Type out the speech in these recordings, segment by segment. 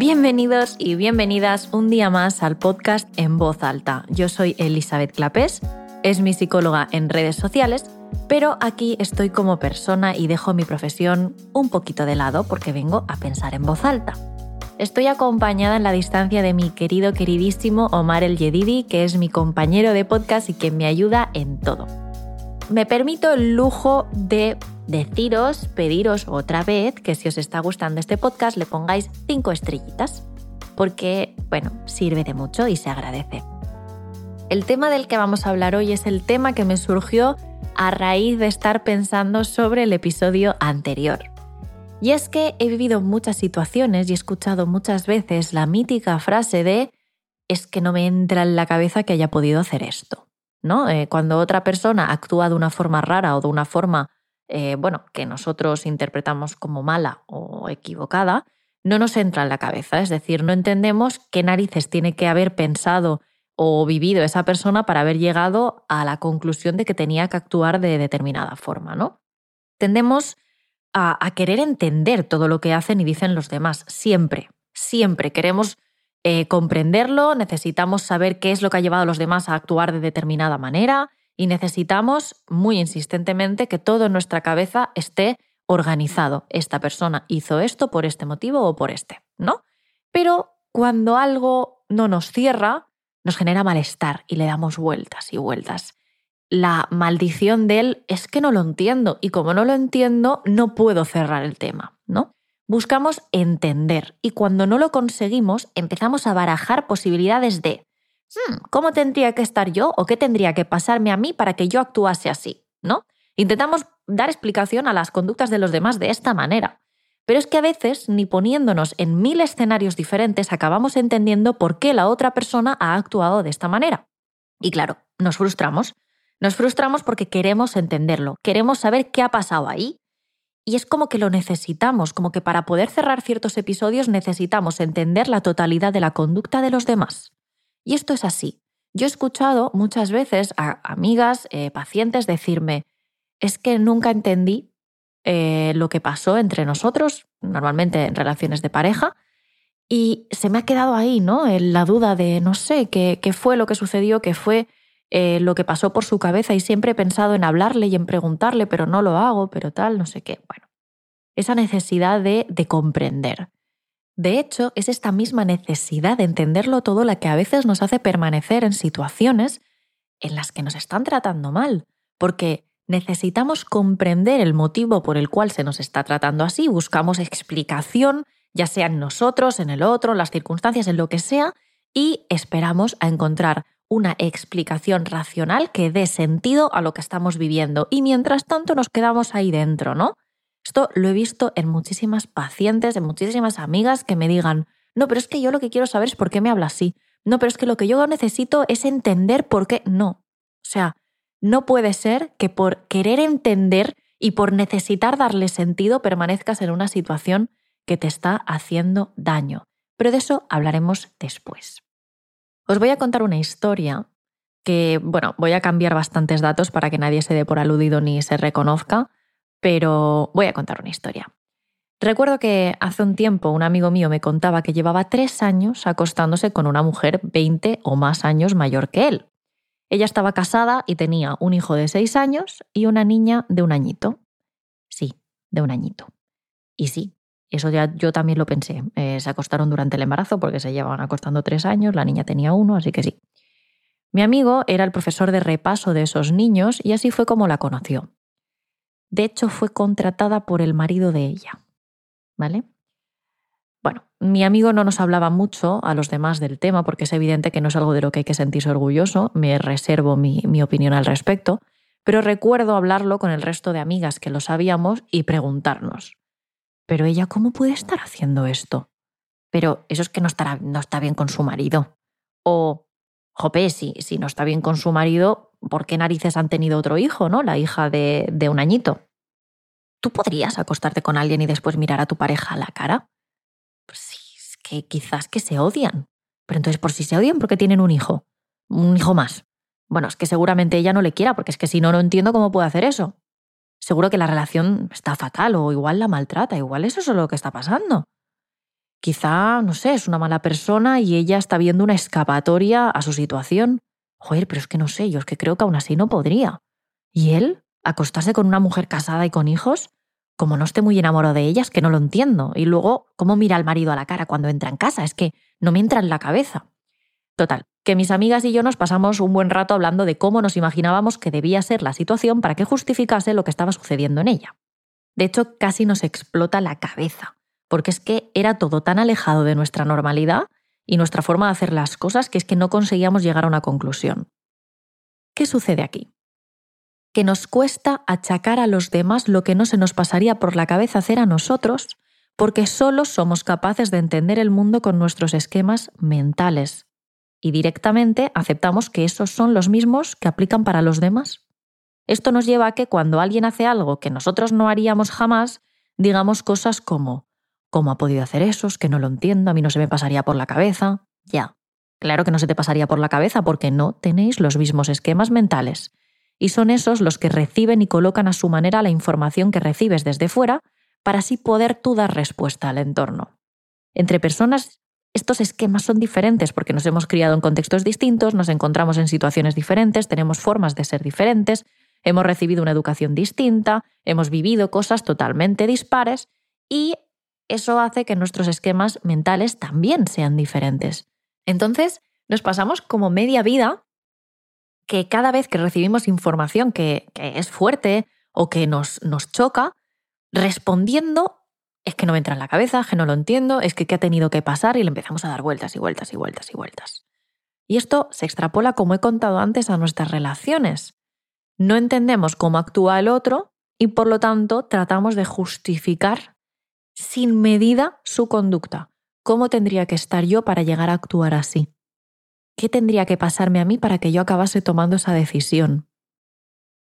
Bienvenidos y bienvenidas un día más al podcast En Voz Alta. Yo soy Elizabeth Clapés, es mi psicóloga en redes sociales, pero aquí estoy como persona y dejo mi profesión un poquito de lado porque vengo a pensar en voz alta. Estoy acompañada en la distancia de mi querido, queridísimo Omar El Yedidi, que es mi compañero de podcast y que me ayuda en todo. Me permito el lujo de deciros, pediros otra vez que si os está gustando este podcast le pongáis cinco estrellitas, porque, bueno, sirve de mucho y se agradece. El tema del que vamos a hablar hoy es el tema que me surgió a raíz de estar pensando sobre el episodio anterior. Y es que he vivido muchas situaciones y he escuchado muchas veces la mítica frase de es que no me entra en la cabeza que haya podido hacer esto. ¿No? Eh, cuando otra persona actúa de una forma rara o de una forma eh, bueno, que nosotros interpretamos como mala o equivocada, no nos entra en la cabeza. Es decir, no entendemos qué narices tiene que haber pensado o vivido esa persona para haber llegado a la conclusión de que tenía que actuar de determinada forma, ¿no? Tendemos a, querer entender todo lo que hacen y dicen los demás, siempre, siempre queremos eh, comprenderlo, necesitamos saber qué es lo que ha llevado a los demás a actuar de determinada manera, y necesitamos muy insistentemente que todo en nuestra cabeza esté organizado. Esta persona hizo esto por este motivo o por este, ¿no? Pero cuando algo no nos cierra, nos genera malestar y le damos vueltas y vueltas. La maldición de él es que no lo entiendo y como no lo entiendo, no puedo cerrar el tema, ¿no? Buscamos entender y cuando no lo conseguimos, empezamos a barajar posibilidades de Hmm, ¿cómo tendría que estar yo o qué tendría que pasarme a mí para que yo actuase así? ¿No? Intentamos dar explicación a las conductas de los demás de esta manera. Pero es que a veces, ni poniéndonos en mil escenarios diferentes, acabamos entendiendo por qué la otra persona ha actuado de esta manera. Y claro, nos frustramos. Nos frustramos porque queremos entenderlo, queremos saber qué ha pasado ahí. Y es como que lo necesitamos, como que para poder cerrar ciertos episodios necesitamos entender la totalidad de la conducta de los demás. Y esto es así. Yo he escuchado muchas veces a amigas, eh, pacientes decirme, es que nunca entendí eh, lo que pasó entre nosotros, normalmente en relaciones de pareja, y se me ha quedado ahí, ¿no? En la duda de, no sé, qué, qué fue lo que sucedió, qué fue eh, lo que pasó por su cabeza, y siempre he pensado en hablarle y en preguntarle, pero no lo hago, pero tal, no sé qué. Bueno, esa necesidad de, de comprender. De hecho, es esta misma necesidad de entenderlo todo la que a veces nos hace permanecer en situaciones en las que nos están tratando mal, porque necesitamos comprender el motivo por el cual se nos está tratando así, buscamos explicación, ya sea en nosotros, en el otro, en las circunstancias, en lo que sea, y esperamos a encontrar una explicación racional que dé sentido a lo que estamos viviendo. Y mientras tanto nos quedamos ahí dentro, ¿no? Esto lo he visto en muchísimas pacientes, en muchísimas amigas que me digan, no, pero es que yo lo que quiero saber es por qué me habla así. No, pero es que lo que yo necesito es entender por qué no. O sea, no puede ser que por querer entender y por necesitar darle sentido permanezcas en una situación que te está haciendo daño. Pero de eso hablaremos después. Os voy a contar una historia que, bueno, voy a cambiar bastantes datos para que nadie se dé por aludido ni se reconozca, pero voy a contar una historia. Recuerdo que hace un tiempo un amigo mío me contaba que llevaba tres años acostándose con una mujer 20 o más años mayor que él. Ella estaba casada y tenía un hijo de seis años y una niña de un añito. Sí, de un añito. Y sí, eso ya yo también lo pensé. Eh, se acostaron durante el embarazo porque se llevaban acostando tres años, la niña tenía uno, así que sí. Mi amigo era el profesor de repaso de esos niños y así fue como la conoció. De hecho, fue contratada por el marido de ella. ¿Vale? Bueno, mi amigo no nos hablaba mucho a los demás del tema porque es evidente que no es algo de lo que hay que sentirse orgulloso, me reservo mi, mi opinión al respecto, pero recuerdo hablarlo con el resto de amigas que lo sabíamos y preguntarnos, ¿pero ella cómo puede estar haciendo esto? Pero eso es que no, estará, no está bien con su marido. O, jope, si, no está bien con su marido, ¿por qué narices han tenido otro hijo, no? La hija de, de un añito. ¿Tú podrías acostarte con alguien y después mirar a tu pareja a la cara? Pues sí, es que quizás que se odian. Pero entonces, por si se odian, ¿por qué tienen un hijo? Un hijo más. Bueno, es que seguramente ella no le quiera, porque es que si no, no entiendo cómo puede hacer eso. Seguro que la relación está fatal o igual la maltrata, igual eso es lo que está pasando. Quizá, no sé, es una mala persona y ella está viendo una escapatoria a su situación. Joder, pero es que no sé, yo es que creo que aún así no podría. ¿Y él? ¿Acostarse con una mujer casada y con hijos? Como no esté muy enamorado de ella, es que no lo entiendo. Y luego, ¿cómo mira al marido a la cara cuando entra en casa? Es que no me entra en la cabeza. Total, que mis amigas y yo nos pasamos un buen rato hablando de cómo nos imaginábamos que debía ser la situación para que justificase lo que estaba sucediendo en ella. De hecho, casi nos explota la cabeza porque es que era todo tan alejado de nuestra normalidad y nuestra forma de hacer las cosas que es que no conseguíamos llegar a una conclusión. ¿Qué sucede aquí? Que nos cuesta achacar a los demás lo que no se nos pasaría por la cabeza hacer a nosotros, porque solo somos capaces de entender el mundo con nuestros esquemas mentales. Y directamente aceptamos que esos son los mismos que aplican para los demás. Esto nos lleva a que cuando alguien hace algo que nosotros no haríamos jamás, digamos cosas como, ¿Cómo ha podido hacer eso? Es que no lo entiendo, a mí no se me pasaría por la cabeza. Ya, claro que no se te pasaría por la cabeza porque no tenéis los mismos esquemas mentales. Y son esos los que reciben y colocan a su manera la información que recibes desde fuera para así poder tú dar respuesta al entorno. Entre personas, estos esquemas son diferentes porque nos hemos criado en contextos distintos, nos encontramos en situaciones diferentes, tenemos formas de ser diferentes, hemos recibido una educación distinta, hemos vivido cosas totalmente dispares y eso hace que nuestros esquemas mentales también sean diferentes. Entonces, nos pasamos como media vida que cada vez que recibimos información que, es fuerte o que nos, nos choca, respondiendo es que no me entra en la cabeza, que no lo entiendo, es que qué ha tenido que pasar y le empezamos a dar vueltas y vueltas y vueltas y vueltas. Y esto se extrapola, como he contado antes, a nuestras relaciones. No entendemos cómo actúa el otro y por lo tanto tratamos de justificar sin medida su conducta. ¿Cómo tendría que estar yo para llegar a actuar así? ¿Qué tendría que pasarme a mí para que yo acabase tomando esa decisión?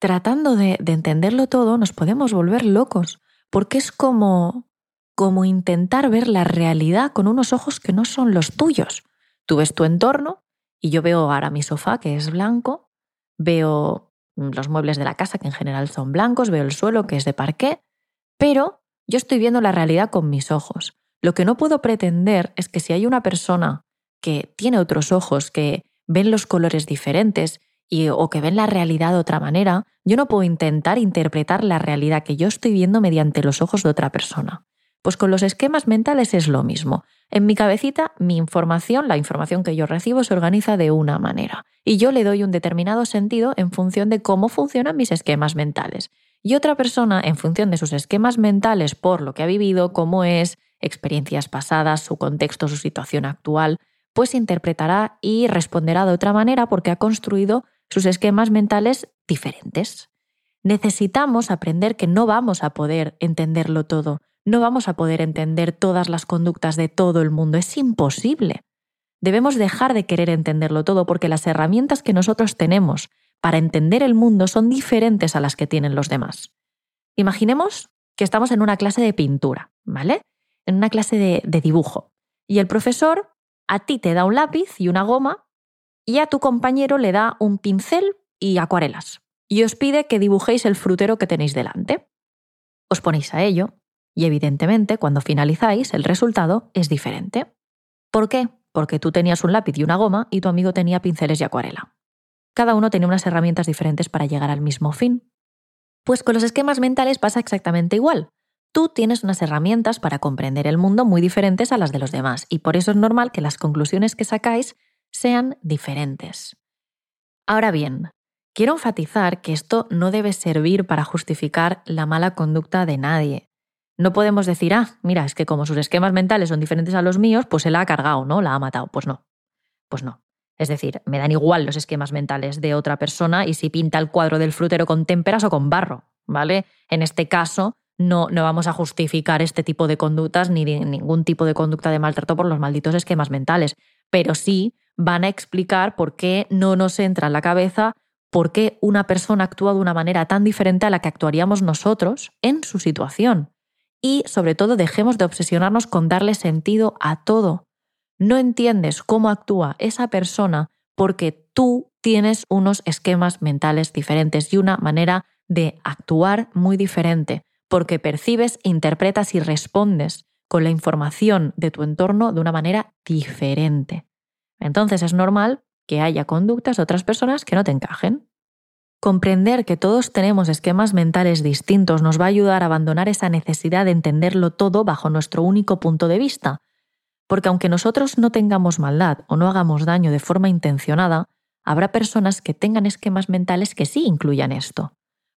Tratando de, de entenderlo todo, nos podemos volver locos, porque es como, como intentar ver la realidad con unos ojos que no son los tuyos. Tú ves tu entorno y yo veo ahora mi sofá, que es blanco, veo los muebles de la casa, que en general son blancos, veo el suelo, que es de parqué, pero yo estoy viendo la realidad con mis ojos. Lo que no puedo pretender es que si hay una persona que tiene otros ojos, que ven los colores diferentes y, o que ven la realidad de otra manera, yo no puedo intentar interpretar la realidad que yo estoy viendo mediante los ojos de otra persona. Pues con los esquemas mentales es lo mismo. En mi cabecita, mi información, la información que yo recibo, se organiza de una manera. Y yo le doy un determinado sentido en función de cómo funcionan mis esquemas mentales y otra persona, en función de sus esquemas mentales por lo que ha vivido, cómo es, experiencias pasadas, su contexto, su situación actual, pues interpretará y responderá de otra manera porque ha construido sus esquemas mentales diferentes. Necesitamos aprender que no vamos a poder entenderlo todo, no vamos a poder entender todas las conductas de todo el mundo, es imposible. Debemos dejar de querer entenderlo todo porque las herramientas que nosotros tenemos para entender el mundo son diferentes a las que tienen los demás. Imaginemos que estamos en una clase de pintura, ¿vale? En una clase de, dibujo. Y el profesor a ti te da un lápiz y una goma y a tu compañero le da un pincel y acuarelas. Y os pide que dibujéis el frutero que tenéis delante. Os ponéis a ello y evidentemente cuando finalizáis el resultado es diferente. ¿Por qué? Porque tú tenías un lápiz y una goma y tu amigo tenía pinceles y acuarela. Cada uno tenía unas herramientas diferentes para llegar al mismo fin. Pues con los esquemas mentales pasa exactamente igual. Tú tienes unas herramientas para comprender el mundo muy diferentes a las de los demás, y por eso es normal que las conclusiones que sacáis sean diferentes. Ahora bien, quiero enfatizar que esto no debe servir para justificar la mala conducta de nadie. No podemos decir, ah, mira, es que como sus esquemas mentales son diferentes a los míos, pues él la ha cargado, ¿no? La ha matado. Pues no. Pues no. Es decir, me dan igual los esquemas mentales de otra persona y si pinta el cuadro del frutero con témperas o con barro, ¿vale? En este caso, no, no vamos a justificar este tipo de conductas ni ningún tipo de conducta de maltrato por los malditos esquemas mentales, pero sí van a explicar por qué no nos entra en la cabeza por qué una persona actúa de una manera tan diferente a la que actuaríamos nosotros en su situación. Y sobre todo dejemos de obsesionarnos con darle sentido a todo no entiendes cómo actúa esa persona porque tú tienes unos esquemas mentales diferentes y una manera de actuar muy diferente, porque percibes, interpretas y respondes con la información de tu entorno de una manera diferente. Entonces es normal que haya conductas de otras personas que no te encajen. Comprender que todos tenemos esquemas mentales distintos nos va a ayudar a abandonar esa necesidad de entenderlo todo bajo nuestro único punto de vista, porque aunque nosotros no tengamos maldad o no hagamos daño de forma intencionada, habrá personas que tengan esquemas mentales que sí incluyan esto.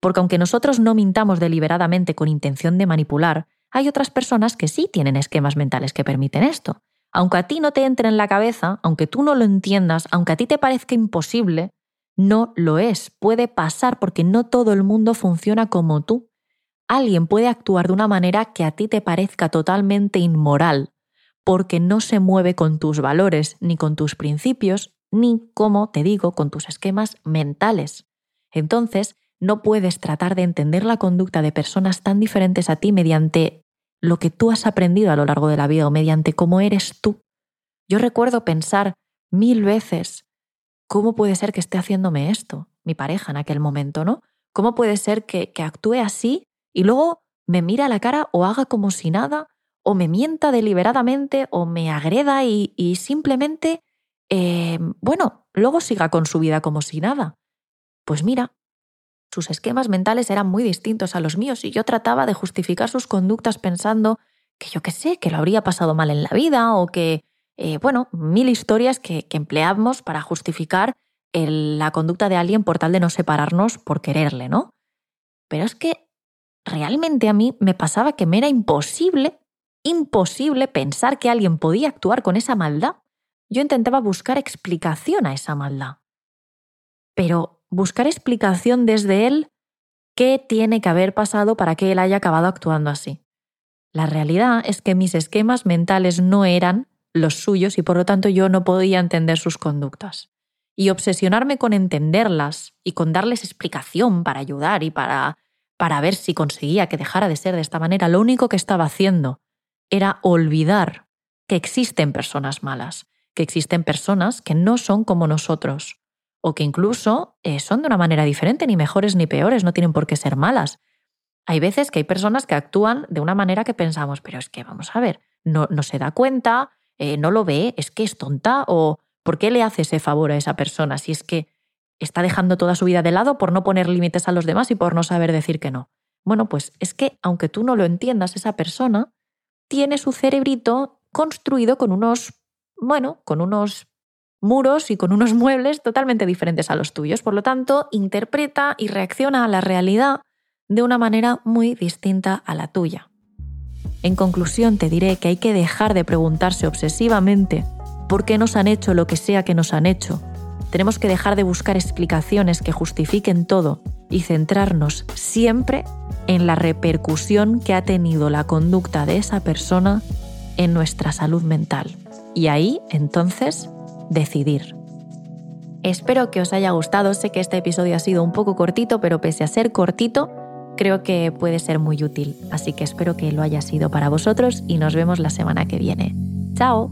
Porque aunque nosotros no mintamos deliberadamente con intención de manipular, hay otras personas que sí tienen esquemas mentales que permiten esto. Aunque a ti no te entre en la cabeza, aunque tú no lo entiendas, aunque a ti te parezca imposible, no lo es, puede pasar porque no todo el mundo funciona como tú. Alguien puede actuar de una manera que a ti te parezca totalmente inmoral, porque no se mueve con tus valores ni con tus principios, ni, como te digo, con tus esquemas mentales. Entonces, no puedes tratar de entender la conducta de personas tan diferentes a ti mediante lo que tú has aprendido a lo largo de la vida o mediante cómo eres tú. Yo recuerdo pensar mil veces ¿cómo puede ser que esté haciéndome esto? Mi pareja en aquel momento, ¿no? ¿Cómo puede ser que, actúe así y luego me mira a la cara o haga como si nada, o me mienta deliberadamente, o me agreda y, simplemente, eh, bueno, luego siga con su vida como si nada? Pues mira, sus esquemas mentales eran muy distintos a los míos y yo trataba de justificar sus conductas pensando que yo qué sé, que lo habría pasado mal en la vida o que eh, bueno, mil historias que, empleamos para justificar la conducta de alguien por tal de no separarnos por quererle, ¿no? Pero es que realmente a mí me pasaba que me era imposible, imposible pensar que alguien podía actuar con esa maldad. Yo intentaba buscar explicación a esa maldad. Pero buscar explicación desde él, ¿qué tiene que haber pasado para que él haya acabado actuando así? La realidad es que mis esquemas mentales no eran los suyos y por lo tanto yo no podía entender sus conductas. Y obsesionarme con entenderlas y con darles explicación para ayudar y para, para ver si conseguía que dejara de ser de esta manera, lo único que estaba haciendo era olvidar que existen personas malas, que existen personas que no son como nosotros, o que incluso eh, son de una manera diferente, ni mejores ni peores, no tienen por qué ser malas. Hay veces que hay personas que actúan de una manera que pensamos, pero es que vamos a ver, no, no se da cuenta, eh, no lo ve, es que es tonta o ¿por qué le hace ese favor a esa persona si es que está dejando toda su vida de lado por no poner límites a los demás y por no saber decir que no? Bueno, pues es que aunque tú no lo entiendas, esa persona tiene su cerebrito construido con unos, bueno, con unos muros y con unos muebles totalmente diferentes a los tuyos. Por lo tanto, interpreta y reacciona a la realidad de una manera muy distinta a la tuya. En conclusión, te diré que hay que dejar de preguntarse obsesivamente por qué nos han hecho lo que sea que nos han hecho. Tenemos que dejar de buscar explicaciones que justifiquen todo y centrarnos siempre en la repercusión que ha tenido la conducta de esa persona en nuestra salud mental. Y ahí, entonces, decidir. Espero que os haya gustado. Sé que este episodio ha sido un poco cortito, pero pese a ser cortito, creo que puede ser muy útil. Así que espero que lo haya sido para vosotros y nos vemos la semana que viene. ¡Chao!